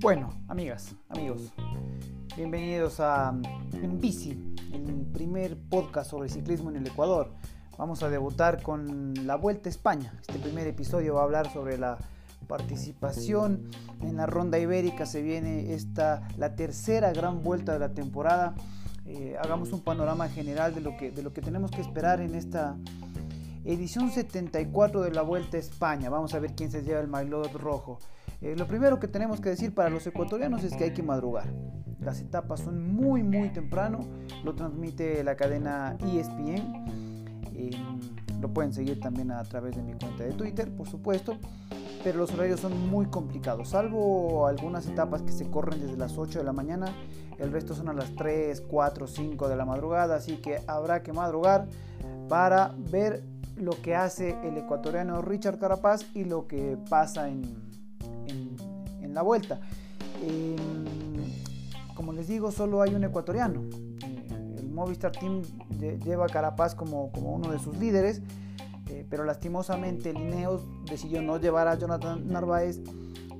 Bueno, amigas, amigos, bienvenidos a En Bici, el primer podcast sobre ciclismo en el Ecuador. Vamos a debutar con la Vuelta a España. Este primer episodio va a hablar sobre la participación en la ronda ibérica. Se viene esta, la tercera gran vuelta de la temporada. Eh, hagamos un panorama general de lo, que, de lo que tenemos que esperar en esta edición 74 de la Vuelta a España. Vamos a ver quién se lleva el maillot rojo. Eh, lo primero que tenemos que decir para los ecuatorianos es que hay que madrugar. Las etapas son muy muy temprano, lo transmite la cadena ESPN. Eh, lo pueden seguir también a través de mi cuenta de Twitter, por supuesto. Pero los horarios son muy complicados, salvo algunas etapas que se corren desde las 8 de la mañana. El resto son a las 3, 4, 5 de la madrugada, así que habrá que madrugar para ver lo que hace el ecuatoriano Richard Carapaz y lo que pasa en, la vuelta. Em, como les digo, solo hay un ecuatoriano. Eh, el Movistar Team lleva a Carapaz como, como uno de sus líderes, eh, pero lastimosamente Lineos decidió no llevar a Jonathan Narváez.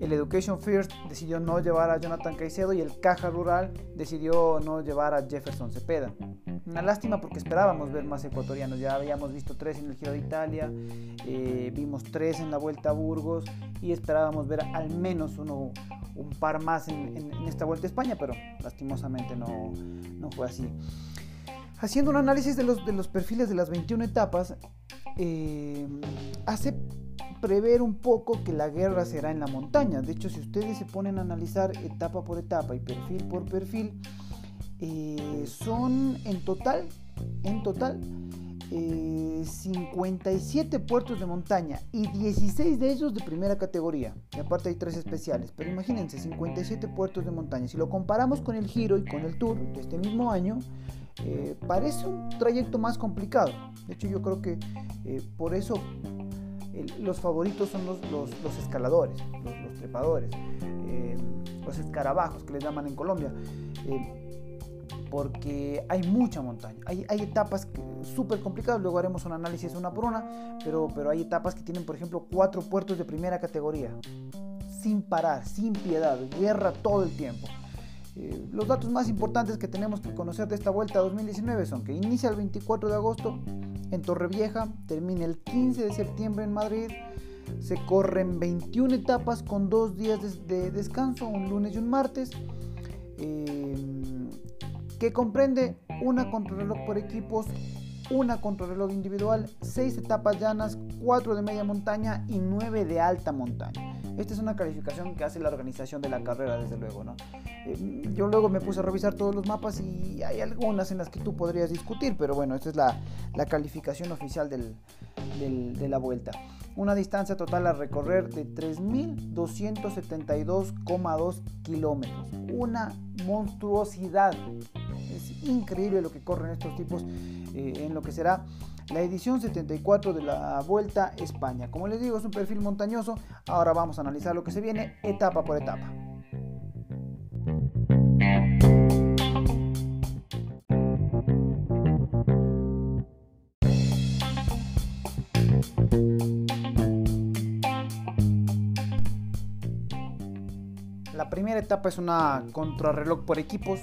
El Education First decidió no llevar a Jonathan Caicedo y el Caja Rural decidió no llevar a Jefferson Cepeda. Una lástima porque esperábamos ver más ecuatorianos. Ya habíamos visto tres en el Giro de Italia, eh, vimos tres en la Vuelta a Burgos y esperábamos ver al menos uno, un par más en, esta Vuelta a España, pero lastimosamente no, no, fue así. Haciendo un análisis de los, de los perfiles de las 21 etapas, eh, hace prever un poco que la guerra será en la montaña. De hecho, si ustedes se ponen a analizar etapa por etapa y perfil por perfil, eh, son en total, en total, 57 eh, puertos de montaña y 16 de ellos de primera categoría. Y aparte hay tres especiales. Pero imagínense, 57 puertos de montaña. Si lo comparamos con el Giro y con el Tour de este mismo año, eh, parece un trayecto más complicado. De hecho, yo creo que por eso los favoritos son los, los, escaladores, los, trepadores, los escarabajos que les llaman en Colombia porque hay mucha montaña. Hay, hay etapas súper complicadas, luego haremos un análisis una por una, pero, pero hay etapas que tienen, por ejemplo, cuatro puertos de primera categoría, sin parar, sin piedad, guerra todo el tiempo. Eh, los datos más importantes que tenemos que conocer de esta vuelta 2019 son que inicia el 24 de agosto en Torrevieja, termina el 15 de septiembre en Madrid, se corren 21 etapas con dos días de, descanso, un lunes y un martes. Eh, que comprende una contrarreloj por equipos, una contrarreloj individual, seis etapas llanas, cuatro de media montaña y nueve de alta montaña. Esta es una calificación que hace la organización de la carrera, desde luego. ¿no? Eh, yo luego me puse a revisar todos los mapas y hay algunas en las que tú podrías discutir, pero bueno, esta es la, calificación oficial de la vuelta. Una distancia total a recorrer de 3.272,2 kilómetros. Una monstruosidad increíble lo que corren estos tipos eh, en lo que será la edición 74 de la Vuelta España. Como les digo, es un perfil montañoso. Ahora vamos a analizar lo que se viene etapa por etapa. La primera etapa es una contrarreloj por equipos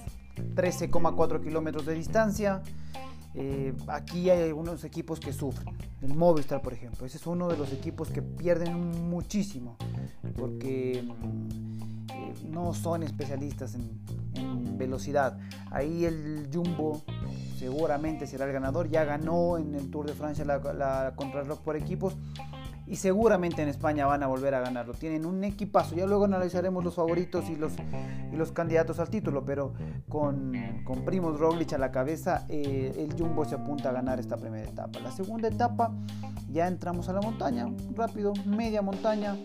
13,4 kilómetros de distancia. Eh, aquí hay algunos equipos que sufren. El Movistar, por ejemplo. Ese es uno de los equipos que pierden muchísimo porque mm, eh, no son especialistas en, velocidad. Ahí el Jumbo seguramente será el ganador. Ya ganó en el Tour de Francia la, la contrarreloj por equipos y seguramente en España van a volver a ganarlo. Tienen un equipazo, ya luego analizaremos los favoritos y los, y los candidatos al título, pero con, con Primoz Roglic a la cabeza, eh, el Jumbo se apunta a ganar esta primera etapa. La segunda etapa ya entramos a la montaña, rápido, media montaña,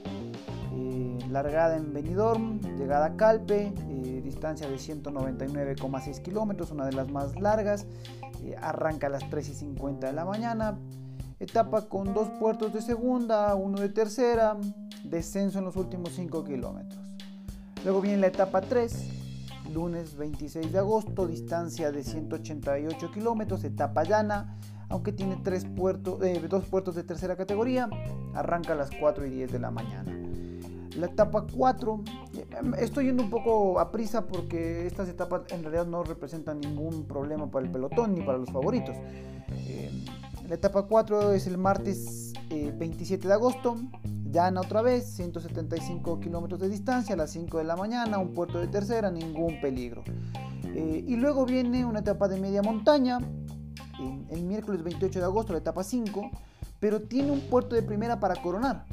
eh, largada en Benidorm, llegada a Calpe, eh, distancia de 199,6 kilómetros, una de las más largas, arranca a las 3 y 50 de la mañana, etapa con dos puertos de segunda, uno de tercera, descenso en los últimos 5 kilómetros. Luego viene la etapa 3, lunes 26 de agosto, distancia de 188 kilómetros, etapa llana, aunque tiene tres eh, dos puertos de tercera categoría, arranca a las 4 y 10 de la mañana. La etapa 4, eh, estoy yendo un poco a prisa porque estas etapas en realidad no representan ningún problema para el pelotón ni para los favoritos. Eh, la etapa 4 es el martes 27 de agosto, llana otra vez, 175 kilómetros de distancia a las 5 de la mañana, un puerto de tercera, ningún peligro. y luego viene una etapa de media montaña, el miércoles 28 de agosto, la etapa 5, pero tiene un puerto de primera para coronar.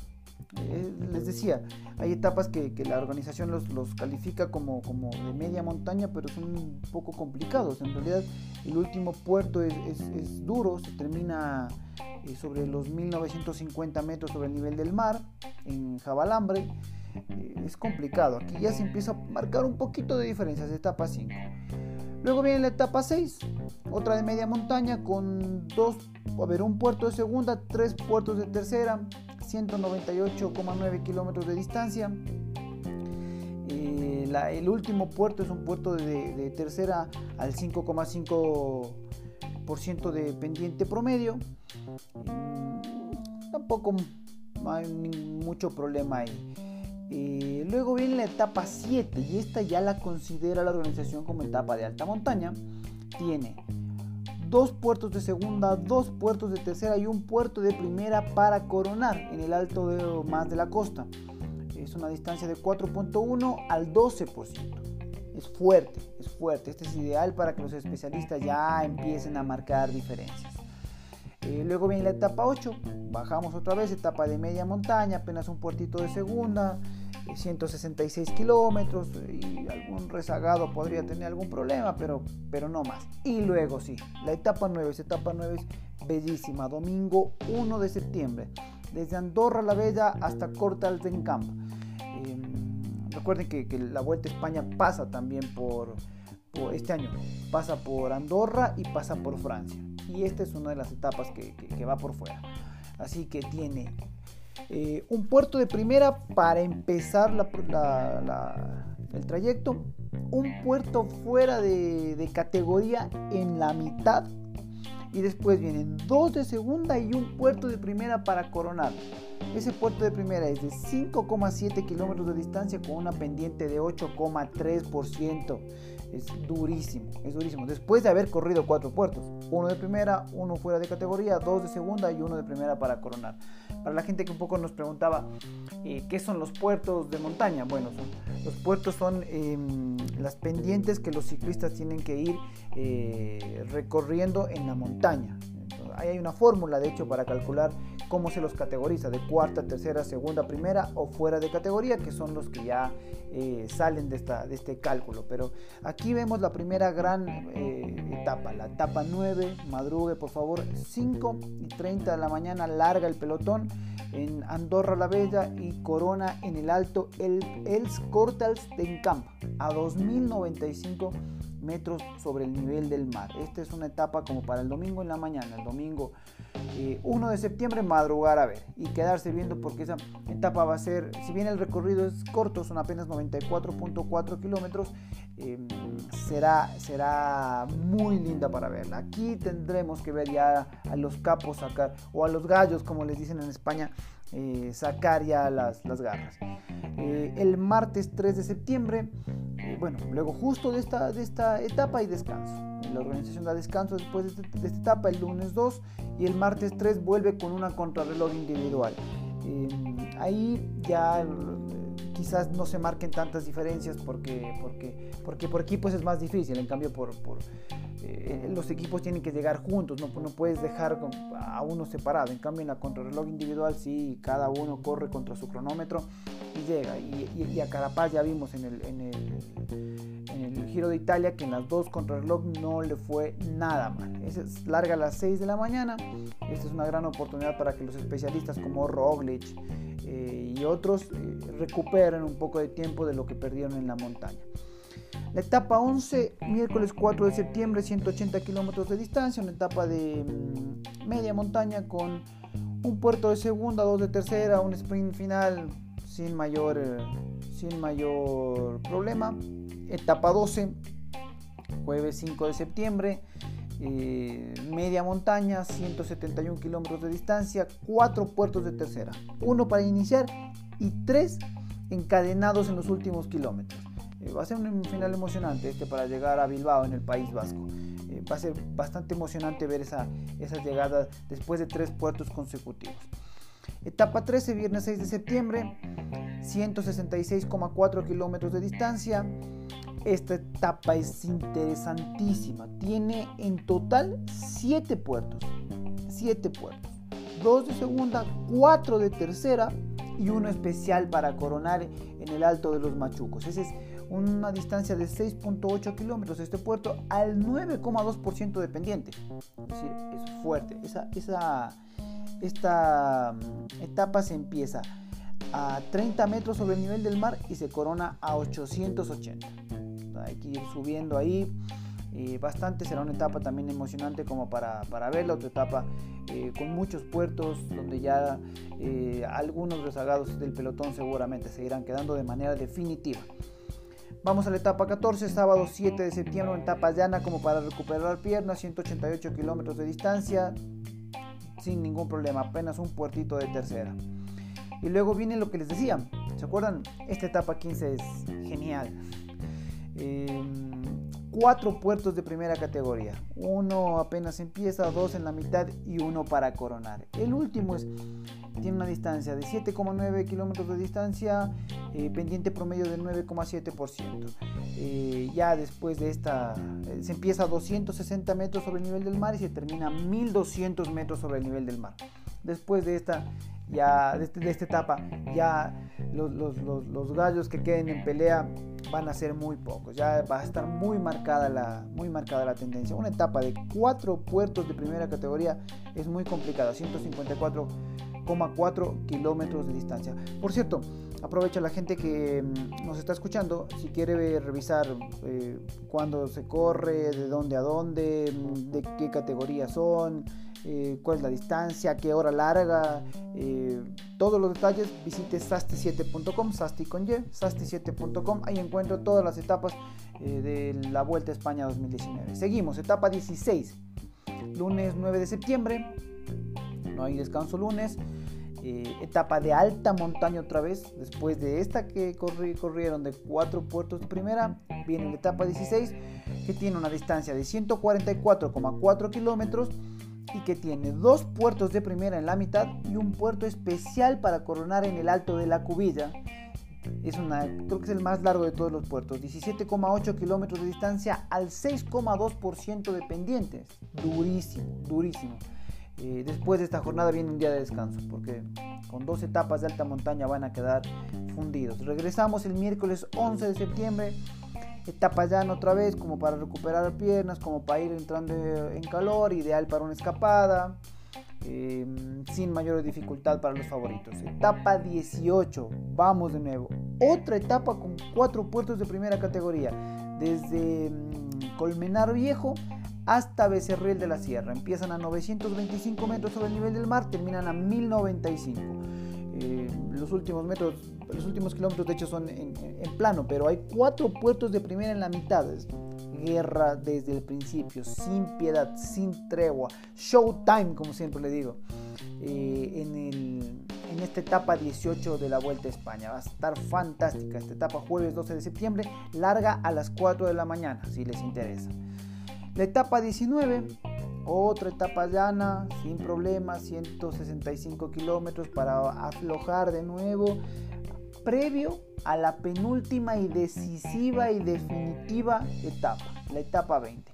Eh, les decía, hay etapas que, la organización los, califica como, de media montaña, pero son un poco complicados. En realidad, el último puerto es, duro, se termina eh, sobre los 1950 metros sobre el nivel del mar, en Jabalambre. Eh, es complicado, aquí ya se empieza a marcar un poquito de diferencias, etapa 5. Luego viene la etapa 6, otra de media montaña con dos, a ver, un puerto de segunda, tres puertos de tercera, 198,9 kilómetros de distancia. Eh, el último puerto es un puerto de, tercera al 5,5% de pendiente promedio. Mm, tampoco hay mucho problema ahí. Eh, luego viene la etapa 7 y esta ya la considera la organización como etapa de alta montaña. Tiene dos puertos de segunda, dos puertos de tercera y un puerto de primera para coronar en el alto de, más de la costa. Es una distancia de 4.1 al 12%. Es fuerte, es fuerte. Este es ideal para que los especialistas ya empiecen a marcar diferencias. Eh, luego viene la etapa 8, bajamos otra vez, etapa de media montaña, apenas un puertito de segunda, 166 kilómetros y algún rezagado podría tener algún problema, pero, pero no más. Y luego sí, la etapa 9, esa etapa 9 es bellísima, domingo 1 de septiembre, desde Andorra la Bella hasta Corta Altencamp. Eh, recuerden que, la Vuelta a España pasa también por, este año, pasa por Andorra y pasa por Francia. Y esta es una de las etapas que, va por fuera. Así que tiene eh, un puerto de primera para empezar el trayecto, un puerto fuera de, categoría en la mitad y después vienen dos de segunda y un puerto de primera para coronar. Ese puerto de primera es de 5,7 kilómetros de distancia con una pendiente de 8,3% es durísimo, es durísimo. Después de haber corrido cuatro puertos, uno de primera, uno fuera de categoría, dos de segunda y uno de primera para coronar. Para la gente que un poco nos preguntaba eh, qué son los puertos de montaña, bueno, los puertos son em, las pendientes que los ciclistas tienen que ir eh, recorriendo en la montaña. Hay una fórmula, de hecho, para calcular cómo se los categoriza, de cuarta, tercera, segunda, primera o fuera de categoría, que son los que ya eh, salen de, esta, de este cálculo. Pero aquí vemos la primera gran eh, etapa, la etapa 9, madrugue por favor, 5 y 30 de la mañana larga el pelotón en Andorra la Bella y Corona en el Alto el Els Cortals de Encamp a 2095 metros sobre el nivel del mar. Esta es una etapa como para el domingo en la mañana, el domingo 1 eh, de septiembre madrugar a ver y quedarse viendo porque esa etapa va a ser, si bien el recorrido es corto, son apenas 94.4 kilómetros, em, será, será muy linda para verla. Aquí tendremos que ver ya a los capos sacar, o a los gallos como les dicen en España, eh, sacar ya las, las garras. Eh, el martes 3 de septiembre, bueno, luego justo de esta, de esta etapa y descanso. La organización da descanso después de, este, esta etapa el lunes 2 y el martes 3 vuelve con una contrarreloj individual. Eh, ahí ya eh, quizás no se marquen tantas diferencias porque, porque, porque por equipos es más difícil, en cambio por eh, los equipos tienen que llegar juntos, no, no puedes dejar a uno separado, en cambio en la contrarreloj individual sí, cada uno corre contra su cronómetro y llega, y, a Carapaz ya vimos en el, en el en el Giro de Italia que en las dos contrarreloj no le fue nada mal. Es larga a las 6 de la mañana. Esta es una gran oportunidad para que los especialistas como Roglic eh, y otros eh, recuperen un poco de tiempo de lo que perdieron en la montaña. La etapa 11, miércoles 4 de septiembre, 180 kilómetros de distancia, una etapa de mm, media montaña con un puerto de segunda, dos de tercera, un sprint final sin mayor, eh, sin mayor problema etapa 12, jueves 5 de septiembre, eh, media montaña, 171 kilómetros de distancia, cuatro puertos de tercera, uno para iniciar y tres encadenados en los últimos kilómetros. Eh, va a ser un final emocionante este para llegar a Bilbao en el País Vasco. Va a ser bastante emocionante ver esa, esa llegada después de tres puertos consecutivos. Etapa 13, viernes 6 de septiembre, 166,4 kilómetros de distancia. Esta etapa es interesantísima. Tiene en total 7 puertos. 7 puertos. 2 de segunda, 4 de tercera y uno especial para coronar en el Alto de los Machucos. Esa es una distancia de 6.8 kilómetros este puerto al 9,2% de pendiente. Es es fuerte. Esa, esa, esta mm, etapa se empieza a 30 metros sobre el nivel del mar y se corona a 880. Hay que ir subiendo ahí bastante, será una etapa también emocionante como para, para verla, otra etapa eh, con muchos puertos donde ya eh, algunos rezagados del pelotón seguramente se irán quedando de manera definitiva. Vamos a la etapa 14, sábado 7 de septiembre, etapa llana como para recuperar piernas, 188 kilómetros de distancia, sin ningún problema, apenas un puertito de tercera. Y luego viene lo que les decía, ¿se acuerdan? Esta etapa 15 es genial. Em, cuatro puertos de primera categoría. Uno apenas empieza, dos en la mitad y uno para coronar. El último es, tiene una distancia de 7,9 kilómetros de distancia, eh, pendiente promedio del 9,7%. Eh, ya después de esta, eh, se empieza a 260 metros sobre el nivel del mar y se termina a 1200 metros sobre el nivel del mar. Después de esta, ya, de, de esta etapa, ya los, los, los, los gallos que queden en pelea van a ser muy pocos. Ya va a estar muy marcada la, muy marcada la tendencia. Una etapa de cuatro puertos de primera categoría es muy complicada. 154,4 kilómetros de distancia. Por cierto, aprovecha la gente que mm, nos está escuchando. Si quiere revisar eh, cuándo se corre, de dónde a dónde, de qué categoría son eh, cuál es la distancia, qué hora larga, eh, todos los detalles, visite sasti7.com, sasti con y, sasti7.com, ahí encuentro todas las etapas de la Vuelta a España 2019. Seguimos, etapa 16, lunes 9 de septiembre, no hay descanso lunes. etapa de alta montaña otra vez, después de esta que corrieron de cuatro puertos primera, viene la etapa 16 que tiene una distancia de 144,4 kilómetros y que tiene dos puertos de primera en la mitad y un puerto especial para coronar en el alto de la cubilla. Es una, creo que es el más largo de todos los puertos, 17,8 kilómetros de distancia al 6,2% de pendientes. Durísimo, durísimo. Después de esta jornada viene un día de descanso, porque con dos etapas de alta montaña van a quedar fundidos. Regresamos el miércoles 11 de septiembre etapa llana otra vez como para recuperar piernas, como para ir entrando en calor, ideal para una escapada, em, sin mayor dificultad para los favoritos. Etapa 18, vamos de nuevo. Otra etapa con cuatro puertos de primera categoría, desde mm, Colmenar Viejo hasta Becerril de la Sierra. Empiezan a 925 metros sobre el nivel del mar, terminan a 1095. Eh, los últimos metros los últimos kilómetros de hecho son en, plano, pero hay cuatro puertos de primera en la mitad. guerra desde el principio, sin piedad, sin tregua, showtime, como siempre le digo, eh, en, en esta etapa 18 de la Vuelta a España. Va a estar fantástica esta etapa, jueves 12 de septiembre, larga a las 4 de la mañana, si les interesa. La etapa 19 otra etapa llana, sin problemas, 165 kilómetros para aflojar de nuevo previo a la penúltima y decisiva y definitiva etapa, la etapa 20.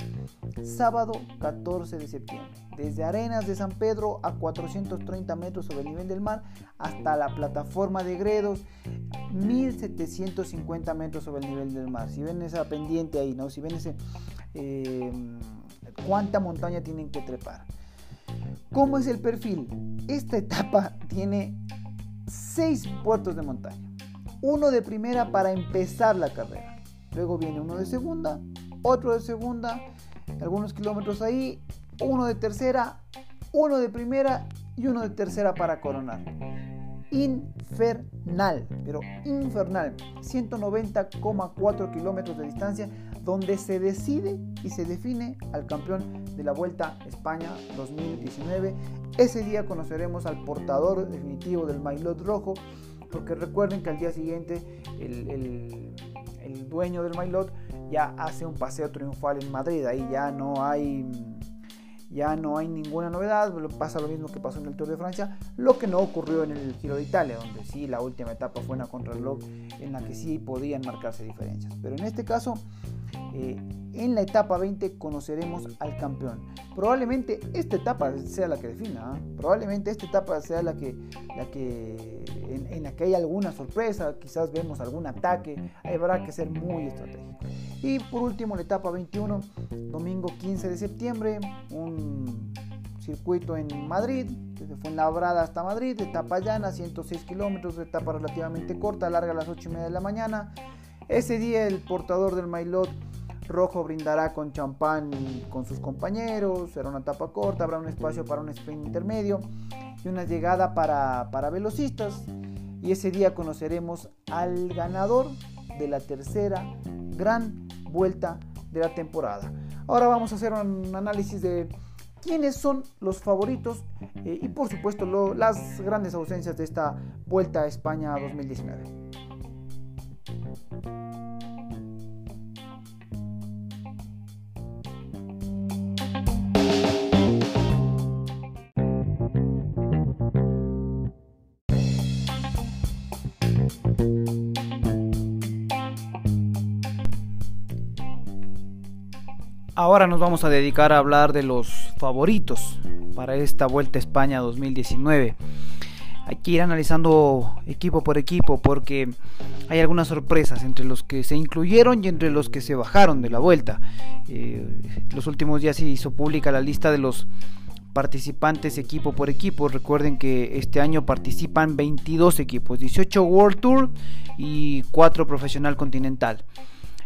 Sábado 14 de septiembre, desde Arenas de San Pedro a 430 metros sobre el nivel del mar hasta la plataforma de Gredos, 1750 metros sobre el nivel del mar. Si ven esa pendiente ahí, ¿no? Si ven ese... Eh, cuánta montaña tienen que trepar. ¿Cómo es el perfil? Esta etapa tiene seis puertos de montaña uno de primera para empezar la carrera. Luego viene uno de segunda, otro de segunda, algunos kilómetros ahí, uno de tercera, uno de primera y uno de tercera para coronar. Infernal, pero infernal. 190,4 kilómetros de distancia donde se decide y se define al campeón de la Vuelta España 2019. Ese día conoceremos al portador definitivo del maillot rojo, porque recuerden que al día siguiente el, el dueño del maillot ya hace un paseo triunfal en Madrid, ahí ya no hay ya no hay ninguna novedad, pasa lo mismo que pasó en el Tour de Francia, lo que no ocurrió en el Giro de Italia, donde sí la última etapa fue una contrarreloj en la que sí podían marcarse diferencias. Pero en este caso, eh, en la etapa 20 conoceremos al campeón. Probablemente esta etapa sea la que defina, ¿ah? probablemente esta etapa sea la que, la que en, la que hay alguna sorpresa, quizás vemos algún ataque, habrá que ser muy estratégico. Y por último, la etapa 21, domingo 15 de septiembre, un circuito en Madrid, desde Fuenlabrada hasta Madrid, etapa llana, 106 kilómetros, etapa relativamente corta, larga a las 8 y media de la mañana. Ese día el portador del Mailot rojo brindará con champán con sus compañeros, será una etapa corta, habrá un espacio para un sprint intermedio y una llegada para, para velocistas. Y ese día conoceremos al ganador de la tercera gran vuelta de la temporada. Ahora vamos a hacer un análisis de quiénes son los favoritos eh, y por supuesto las grandes ausencias de esta vuelta a España 2019. Ahora nos vamos a dedicar a hablar de los favoritos para esta Vuelta a España 2019. Hay que ir analizando equipo por equipo porque hay algunas sorpresas entre los que se incluyeron y entre los que se bajaron de la vuelta. Eh, los últimos días se hizo pública la lista de los participantes equipo por equipo. Recuerden que este año participan 22 equipos, 18 World Tour y 4 Profesional Continental.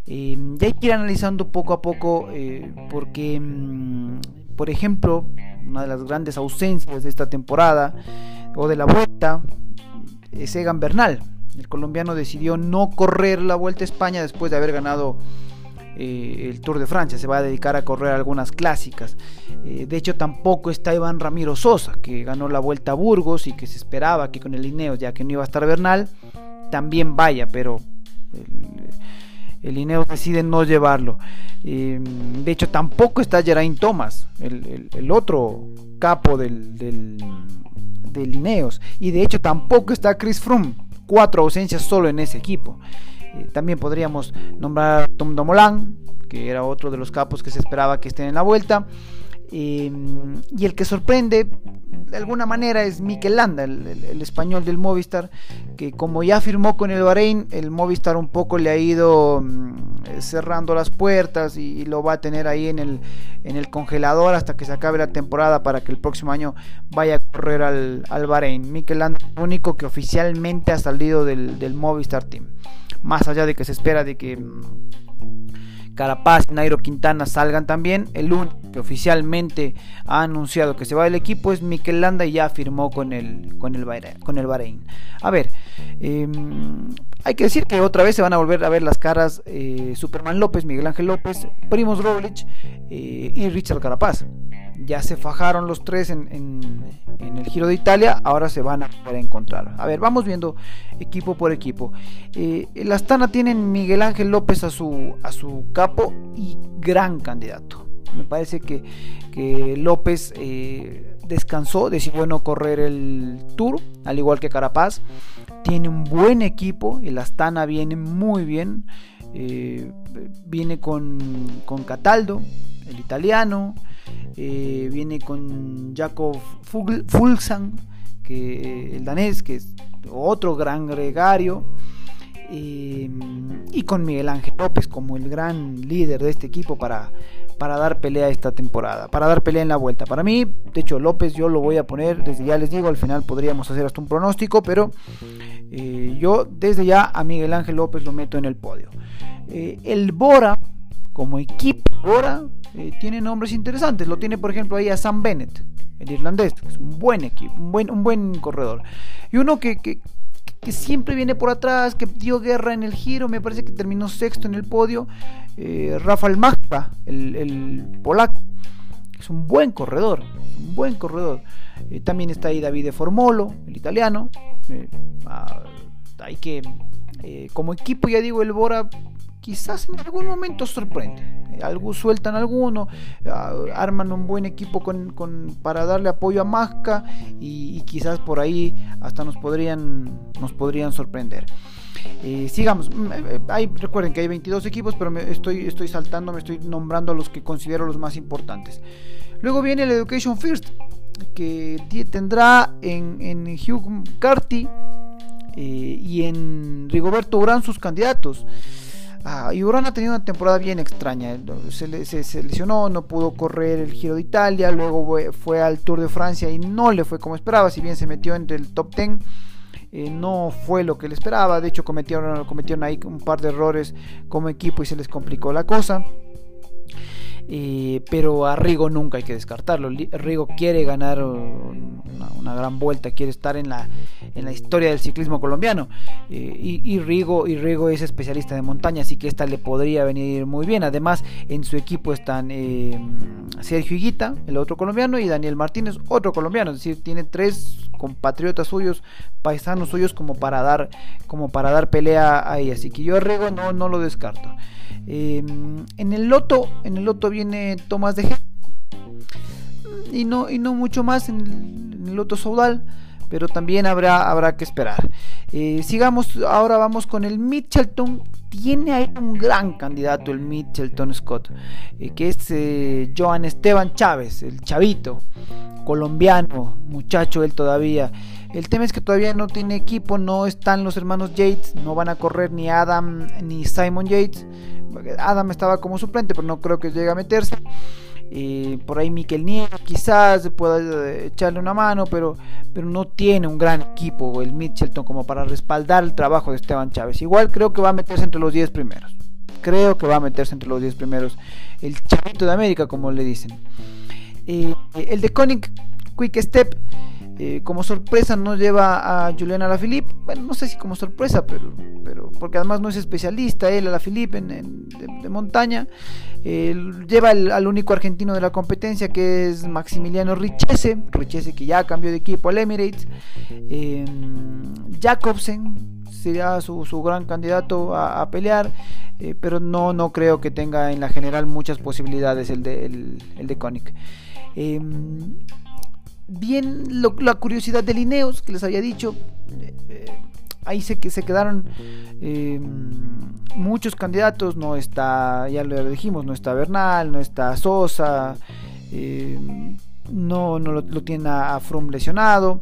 Eh, ya hay que ir analizando poco a poco eh, porque, mm, por ejemplo, una de las grandes ausencias de esta temporada o de la vuelta es Egan Bernal. El colombiano decidió no correr la vuelta a España después de haber ganado eh, el Tour de Francia. Se va a dedicar a correr algunas clásicas. de hecho, tampoco está Iván Ramiro Sosa, que ganó la vuelta a Burgos y que se esperaba que con el Lineo, ya que no iba a estar Bernal, también vaya, pero Ineos decide no llevarlo. de hecho, tampoco está Geraint Thomas, el, otro capo del, del, Ineos. Y de hecho, tampoco está Chris Froome. Cuatro ausencias solo en ese equipo. Eh, también podríamos nombrar a Tom Domolan, que era otro de los capos que se esperaba que estén en la vuelta. Y el que sorprende de alguna manera es Mikel Landa, el, español del Movistar, que como ya firmó con el Bahrein, el Movistar un poco le ha ido mm, cerrando las puertas y, lo va a tener ahí en el, congelador hasta que se acabe la temporada para que el próximo año vaya a correr al, al Bahrein. Mikel es el único que oficialmente ha salido del, del Movistar Team. Más allá de que se espera de que mm, Carapaz y Nairo Quintana salgan también. El único que oficialmente ha anunciado que se va del equipo es Mikel Landa y ya firmó con el, con el, Bahrein, con el Bahrein. A ver, em, hay que decir que otra vez se van a volver a ver las caras eh, Superman López, Miguel Ángel López, Primos Roglic eh, y Richard Carapaz. Ya se fajaron los tres en, el Giro de Italia, ahora se van a poder encontrar. A ver, vamos viendo equipo por equipo. Eh, el Astana tienen Miguel Ángel López a su, capo y gran candidato. Me parece que, López eh, descansó, decidió no correr el Tour, al igual que Carapaz. Tiene un buen equipo, el Astana viene muy bien. Eh, viene con, con Cataldo, el italiano. Eh, viene con Jacob Fulsan, que, el danés, que es otro gran gregario. Y con Miguel Ángel López como el gran líder de este equipo para, para dar pelea esta temporada, para dar pelea en la vuelta. Para mí, de hecho, López yo lo voy a poner, desde ya les digo, al final podríamos hacer hasta un pronóstico, pero eh, yo desde ya a Miguel Ángel López lo meto en el podio. Eh, el Bora, como equipo Bora, eh, tiene nombres interesantes. Lo tiene, por ejemplo, ahí a Sam Bennett, el irlandés, es un buen equipo, un buen, un buen corredor. Y uno que siempre viene por atrás, que dio guerra en el giro, me parece que terminó sexto en el podio, eh, Rafael Magpa, el, polaco, es un buen corredor, un buen corredor. Eh, también está ahí David Formolo, el italiano. Eh, ah, hay que, como equipo, ya digo, el Bora quizás en algún momento sorprende. Algo, sueltan alguno, ah, arman un buen equipo para darle apoyo a Masca y, quizás por ahí hasta nos podrían, nos podrían sorprender. Eh, sigamos, mm, eh, hay, recuerden que hay 22 equipos, pero me estoy, estoy saltando, me estoy nombrando a los que considero los más importantes. Luego viene el Education First, que tendrá en, en Hugh Carty eh, y en Rigoberto Urán sus candidatos. Ah, y Urán ha tenido una temporada bien extraña. Se, se, lesionó, no pudo correr el Giro de Italia, luego fue al Tour de Francia y no le fue como esperaba, si bien se metió entre el top 10. Eh, no fue lo que le esperaba, de hecho cometieron ahí un par de errores como equipo y se les complicó la cosa. Pero a Rigo nunca hay que descartarlo. Rigo quiere ganar una, gran vuelta, quiere estar en la, en la historia del ciclismo colombiano. Eh, y, Rigo, y Rigo es especialista de montaña, así que esta le podría venir muy bien. Además, en su equipo están eh, Sergio Higuita, el otro colombiano, y Daniel Martínez, otro colombiano. Es decir, tiene tres compatriotas suyos, paisanos suyos, como para dar, como para dar pelea ahí. Así que yo a Rigo no, no lo descarto. Em, en el loto, en el loto viene Tomás de G. Y no, y no mucho más en el, loto saudal, pero también habrá, habrá que esperar. Eh, sigamos, ahora vamos con el Mitchelton. Tiene ahí un gran candidato, el Mitchelton Scott, eh, que es eh, Joan Esteban Chávez, el chavito, colombiano, muchacho él todavía. El tema es que todavía no tiene equipo, no están los hermanos Yates, no van a correr ni Adam ni Simon Yates. Adam estaba como suplente, pero no creo que llegue a meterse. por ahí Mikel Nieto quizás pueda eh, echarle una mano, pero, pero no tiene un gran equipo el Mitchelton como para respaldar el trabajo de Esteban Chávez. Igual creo que va a meterse entre los 10 primeros. Creo que va a meterse entre los 10 primeros. El chavito de América, como le dicen. Eh, el de Koenig Quick Step eh, como sorpresa no lleva a Julián Alaphilippe, bueno, no sé si como sorpresa, pero, pero porque además no es especialista él, Alaphilippe, en, en de, montaña. lleva al único argentino de la competencia que es Maximiliano Richese, Richese que ya cambió de equipo al Emirates. Eh, Jacobsen sería su, gran candidato a, pelear, eh, pero no, no creo que tenga en la general muchas posibilidades el de, el, de Koenig bien la curiosidad de Lineos, que les había dicho. Eh, ahí se, se quedaron eh, muchos candidatos. No está, ya lo dijimos, no está Bernal, no está Sosa. Eh, no, no lo, tiene a, a lesionado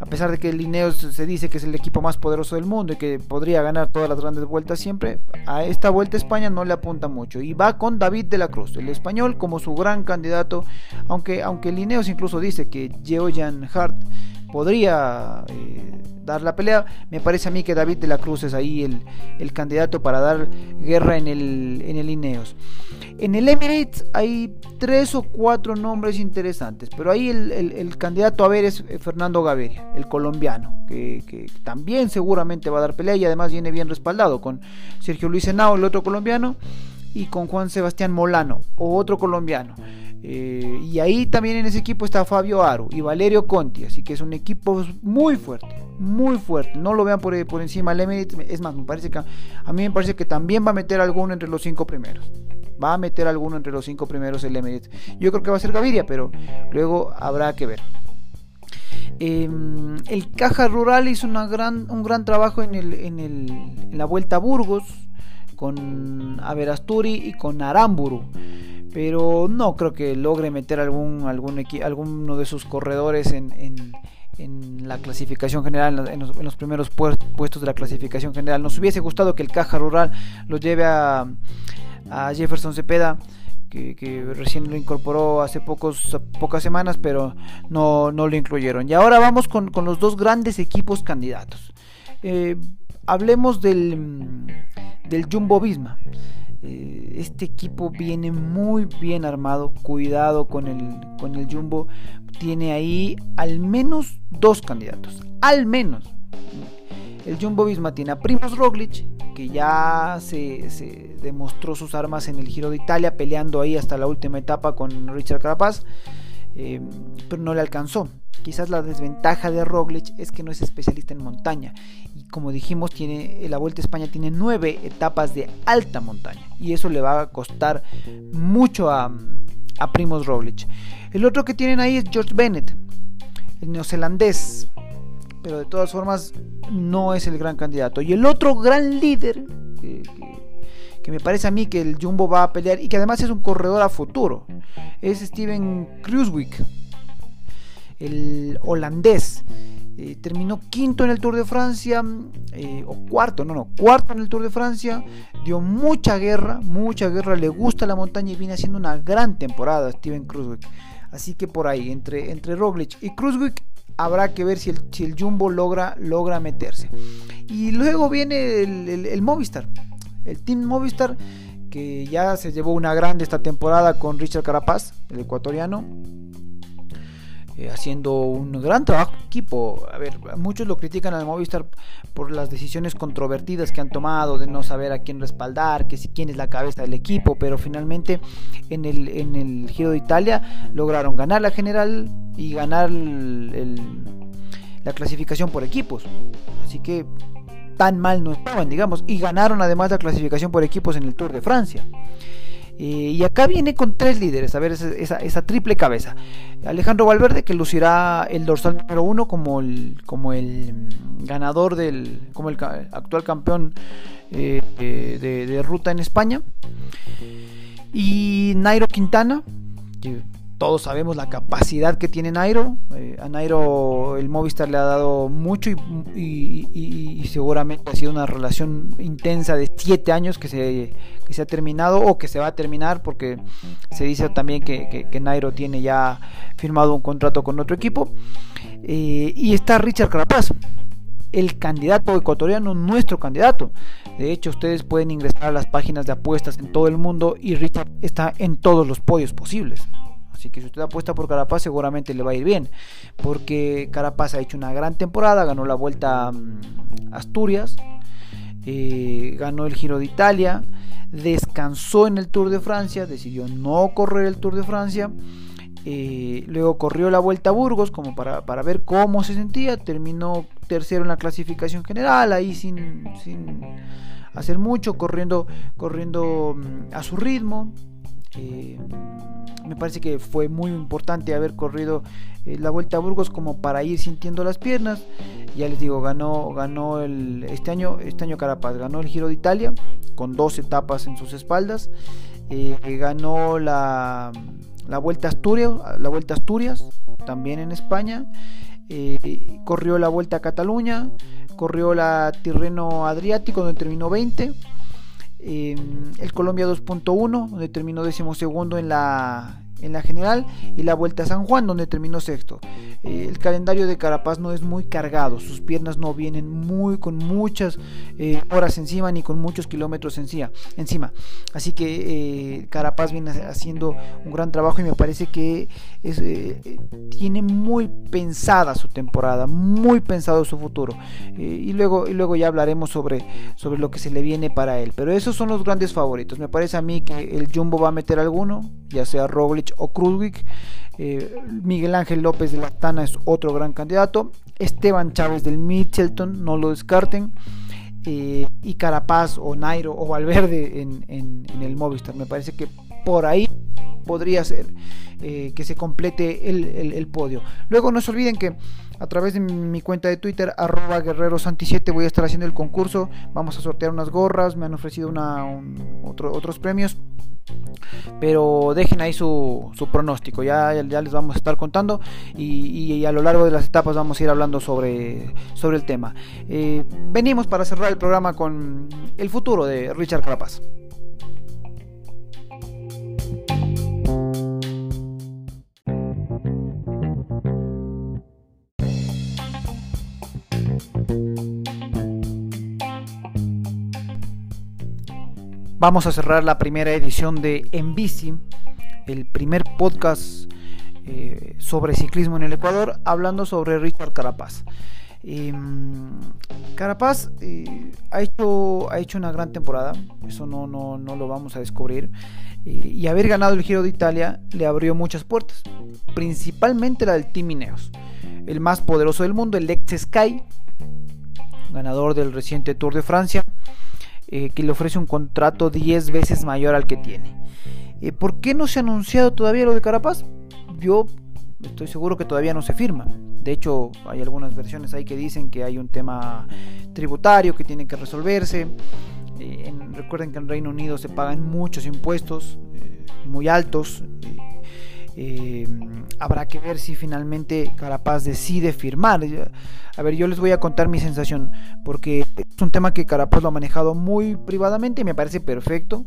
a pesar de que Lineos se dice que es el equipo más poderoso del mundo y que podría ganar todas las grandes vueltas siempre, a esta vuelta España no le apunta mucho y va con David de la Cruz, el español como su gran candidato, aunque aunque Lineos incluso dice que Georgian Hart podría eh, dar la pelea. Me parece a mí que David de la Cruz es ahí el, candidato para dar guerra en el, en el Ineos. En el Emirates hay tres o cuatro nombres interesantes, pero ahí el, candidato a ver es Fernando Gaviria, el colombiano, que, también seguramente va a dar pelea y además viene bien respaldado con Sergio Luis Henao, el otro colombiano, y con Juan Sebastián Molano, otro colombiano. Eh, y ahí también en ese equipo está Fabio Aro y Valerio Conti, así que es un equipo muy fuerte, muy fuerte. No lo vean por, por encima del Emirates, es más, me parece que a mí me parece que también va a meter alguno entre los cinco primeros. Va a meter alguno entre los cinco primeros el Emirates. Yo creo que va a ser Gaviria, pero luego habrá que ver. Em, el Caja Rural hizo gran, un gran trabajo en, el, en, el, en la Vuelta a Burgos con Averasturi y con Aramburu pero no creo que logre meter algún, algún alguno de sus corredores en, en, la clasificación general, en los, primeros puestos de la clasificación general. Nos hubiese gustado que el Caja Rural lo lleve a, Jefferson Cepeda. Que, recién lo incorporó hace pocos, pocas semanas, pero no, no lo incluyeron. Y ahora vamos con, con los dos grandes equipos candidatos. Eh, hablemos del, del Jumbo Visma. Eh, este equipo viene muy bien armado. Cuidado con el, con el Jumbo. Tiene ahí al menos dos candidatos. Al menos. El Jumbo Visma tiene a Primoz Roglic, que ya se, demostró sus armas en el Giro de Italia, peleando ahí hasta la última etapa con Richard Carapaz, eh, pero no le alcanzó. Quizás la desventaja de Roglic es que no es especialista en montaña. Como dijimos, tiene, la Vuelta a España tiene nueve etapas de alta montaña. Y eso le va a costar mucho a, a Primoz Roglic. El otro que tienen ahí es George Bennett, el neozelandés. Pero de todas formas no es el gran candidato. Y el otro gran líder que, que me parece a mí que el Jumbo va a pelear y que además es un corredor a futuro es Steven Kruiswijk el holandés. Eh, terminó quinto en el Tour de Francia, eh, o cuarto, no, no, cuarto en el Tour de Francia, dio mucha guerra, mucha guerra, le gusta la montaña y viene haciendo una gran temporada Steven Kruzwick. Así que por ahí, entre, entre Roglic y Kruzwick, habrá que ver si el, si el Jumbo logra, logra meterse. Y luego viene el, el Movistar, el Team Movistar, que ya se llevó una grande esta temporada con Richard Carapaz, el ecuatoriano eh, haciendo un gran trabajo equipo. A ver, muchos lo critican al Movistar por las decisiones controvertidas que han tomado, de no saber a quién respaldar, que si quién es la cabeza del equipo, pero finalmente en el, en el Giro de Italia lograron ganar la general y ganar la clasificación por equipos. Así que tan mal no estaban, digamos, y ganaron además la clasificación por equipos en el Tour de Francia. Eh, y acá viene con tres líderes, a ver, esa, triple cabeza. Alejandro Valverde, que lucirá el dorsal número uno como el, como el ganador del, como el actual campeón eh, eh, de, ruta en España. Y Nairo Quintana, que todos sabemos la capacidad que tiene Nairo. Eh, a Nairo el Movistar le ha dado mucho y, seguramente ha sido una relación intensa de 7 años que se, se, ha terminado o que se va a terminar porque se dice también que, Nairo tiene ya firmado un contrato con otro equipo. Eh, y está Richard Carapaz, el candidato ecuatoriano, nuestro candidato. De hecho, ustedes pueden ingresar a las páginas de apuestas en todo el mundo y Richard está en todos los podios posibles. Así que si usted apuesta por Carapaz seguramente le va a ir bien. Porque Carapaz ha hecho una gran temporada, ganó la vuelta a mm, Asturias, eh, ganó el Giro de Italia, descansó en el Tour de Francia, decidió no correr el Tour de Francia. Eh, luego corrió la vuelta a Burgos como para, ver cómo se sentía. Terminó tercero en la clasificación general, ahí sin, sin hacer mucho, corriendo, corriendo mm, a su ritmo. Eh, me parece que fue muy importante haber corrido eh, la Vuelta a Burgos como para ir sintiendo las piernas. Ya les digo, ganó, ganó el, este año, este año Carapaz, ganó el Giro de Italia con dos etapas en sus espaldas. Eh, ganó la, la, Vuelta Asturias, la Vuelta Asturias, también en España. corrió la Vuelta a Cataluña, corrió la Tirreno Adriático donde terminó 20 el Colombia 2.1, donde terminó decimosegundo en la en la general y la Vuelta a San Juan donde terminó sexto. Eh, el calendario de Carapaz no es muy cargado, sus piernas no vienen muy con muchas eh, horas encima ni con muchos kilómetros encima. encima. Así que eh, Carapaz viene haciendo un gran trabajo y me parece que tiene muy pensada su temporada, muy pensado su futuro. y, luego, y luego ya hablaremos sobre, sobre lo que se le viene para él. Pero esos son los grandes favoritos. Me parece a mí que el Jumbo va a meter alguno, ya sea Roglic o Kruzwick. Eh, Miguel Ángel López de la Tana es otro gran candidato. Esteban Chávez del Mitchelton, no lo descarten. Eh, y Carapaz o Nairo o Valverde en, el Movistar. Me parece que por ahí podría ser eh, que se complete el, podio. Luego no se olviden que a través de mi cuenta de Twitter, arroba guerrero7 voy a estar haciendo el concurso. Vamos a sortear unas gorras, me han ofrecido una, otros premios. Pero dejen ahí su, pronóstico, ya, ya, les vamos a estar contando y, a lo largo de las etapas vamos a ir hablando sobre, sobre el tema. Eh, venimos para cerrar el programa con el futuro de Richard Carapaz. Vamos a cerrar la primera edición de En Bici, el primer podcast eh, sobre ciclismo en el Ecuador, hablando sobre Richard Carapaz. Em, Carapaz eh, ha, hecho, una gran temporada, eso no lo vamos a descubrir. Eh, y haber ganado el Giro de Italia le abrió muchas puertas, principalmente la del Team Ineos, el más poderoso del mundo, el ex Sky, ganador del reciente Tour de Francia, eh, que le ofrece un contrato 10 veces mayor al que tiene. ¿Por qué no se ha anunciado todavía lo de Carapaz? Yo estoy seguro que todavía no se firma. De hecho, hay algunas versiones ahí que dicen que hay un tema tributario que tiene que resolverse. Eh, recuerden que en Reino Unido se pagan muchos impuestos eh, muy altos. Eh, habrá que ver si finalmente Carapaz decide firmar. A ver, yo les voy a contar mi sensación, porque es un tema que Carapaz lo ha manejado muy privadamente y me parece perfecto.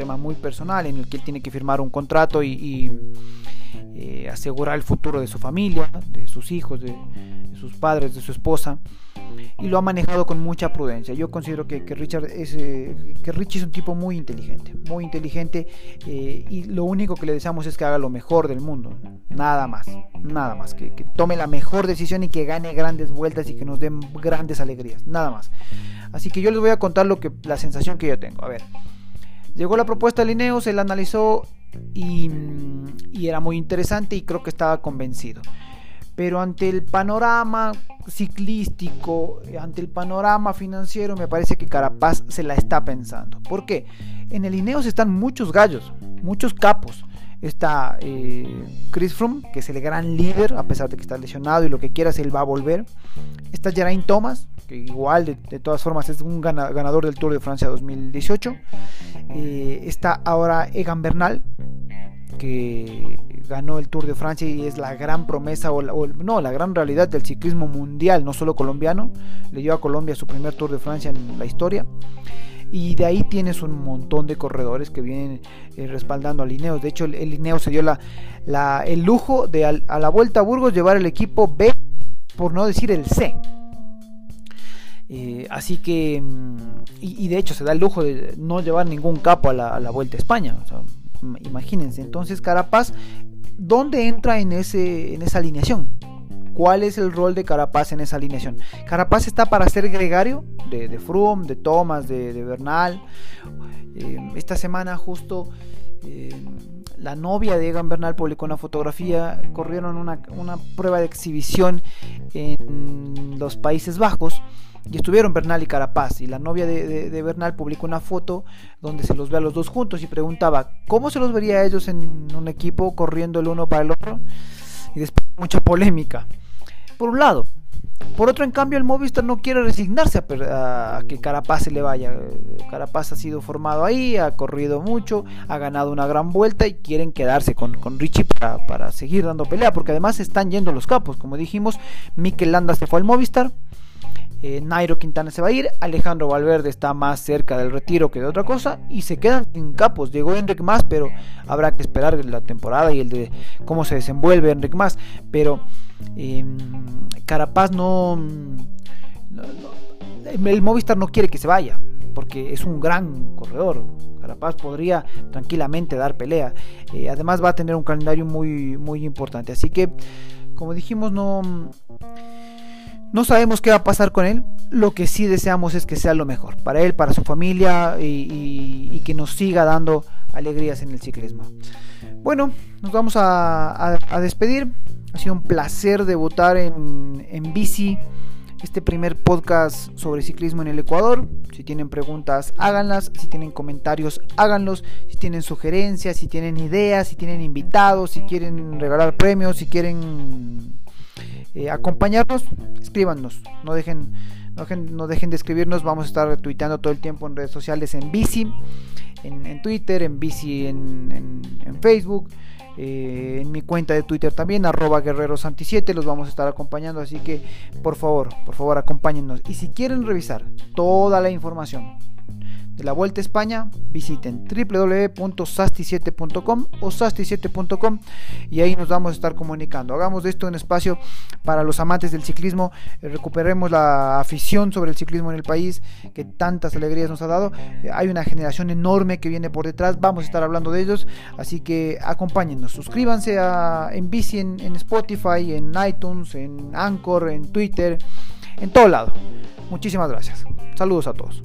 Tema muy personal en el que él tiene que firmar un contrato y eh, asegurar el futuro de su familia, de sus hijos, de, sus padres, de su esposa. Y lo ha manejado con mucha prudencia. Yo considero que, Richard es, eh, que Richie es un tipo muy inteligente, muy inteligente. Eh, y lo único que le deseamos es que haga lo mejor del mundo. Nada más, nada más. Que, que tome la mejor decisión y que gane grandes vueltas y que nos den grandes alegrías. Nada más. Así que yo les voy a contar lo que, la sensación que yo tengo. A ver. Llegó la propuesta de Lineos, él analizó y, era muy interesante y creo que estaba convencido. Pero ante el panorama ciclístico, ante el panorama financiero, me parece que Carapaz se la está pensando. ¿Por qué? En el Ineos están muchos gallos, muchos capos. Está eh, Chris Froome, que es el gran líder, a pesar de que está lesionado y lo que quieras, él va a volver. Está Geraint Thomas, que igual de, todas formas es un ganador del Tour de Francia 2018. Eh, está ahora Egan Bernal, que ganó el Tour de Francia y es la gran promesa, o, no, la gran realidad del ciclismo mundial, no solo colombiano. Le dio a Colombia su primer Tour de Francia en la historia. Y de ahí tienes un montón de corredores que vienen eh, respaldando a Lineos. De hecho, el, Lineo se dio la, el lujo de a la vuelta a Burgos llevar el equipo B, por no decir el C. Eh, así que, mm, y, de hecho se da el lujo de no llevar ningún capo a la, Vuelta a España. imagínense, entonces Carapaz, ¿dónde entra en, ese, en esa alineación? ¿Cuál es el rol de Carapaz en esa alineación? Carapaz está para ser gregario de, de de Thomas, de, Bernal. Eh, esta semana justo eh, la novia de Egan Bernal publicó una fotografía, corrieron una, prueba de exhibición en los Países Bajos y estuvieron Bernal y Carapaz. Y la novia de, Bernal publicó una foto donde se los ve a los dos juntos y preguntaba cómo se los vería a ellos en un equipo corriendo el uno para el otro. Y después mucha polémica. Por un lado. Por otro, en cambio, el Movistar no quiere resignarse a, que Carapaz se le vaya. Carapaz ha sido formado ahí, ha corrido mucho, ha ganado una gran vuelta y quieren quedarse con, Richie para, seguir dando pelea, porque además están yendo los capos. Como dijimos, Mikel Landa se fue al Movistar, eh, Nairo Quintana se va a ir, Alejandro Valverde está más cerca del retiro que de otra cosa y se quedan sin capos. Llegó Enric Más, pero habrá que esperar la temporada y el de cómo se desenvuelve Enric Más. Pero em, Carapaz no, El Movistar no quiere que se vaya porque es un gran corredor. Carapaz podría tranquilamente dar pelea. Eh, además va a tener un calendario muy, muy importante. Así que, como dijimos, no no sabemos qué va a pasar con él. Lo que sí deseamos es que sea lo mejor para él, para su familia y, que nos siga dando alegrías en el ciclismo. Bueno, nos vamos a, despedir. Ha sido un placer debutar en, en bici este primer podcast sobre ciclismo en el Ecuador. Si tienen preguntas, háganlas. Si tienen comentarios, háganlos. Si tienen sugerencias, si tienen ideas, si tienen invitados, si quieren regalar premios, si quieren eh, acompañarnos, escríbanos, no dejen, no dejen, de escribirnos, vamos a estar tuiteando todo el tiempo en redes sociales, en bici, en, Twitter, en bici, en, Facebook. Eh, en mi cuenta de Twitter también, arroba guerrerosanti7, los vamos a estar acompañando, así que por favor, por favor acompáñennos. Y si quieren revisar toda la información de la Vuelta a España, visiten www.sasti7.com o sasti7.com y ahí nos vamos a estar comunicando. Hagamos de esto un espacio para los amantes del ciclismo, eh, recuperemos la afición sobre el ciclismo en el país que tantas alegrías nos ha dado. Eh, hay una generación enorme que viene por detrás, vamos a estar hablando de ellos, así que acompáñennos, suscríbanse en Bici en Spotify, en iTunes, en Anchor, en Twitter en todo lado. Muchísimas gracias. Saludos a todos.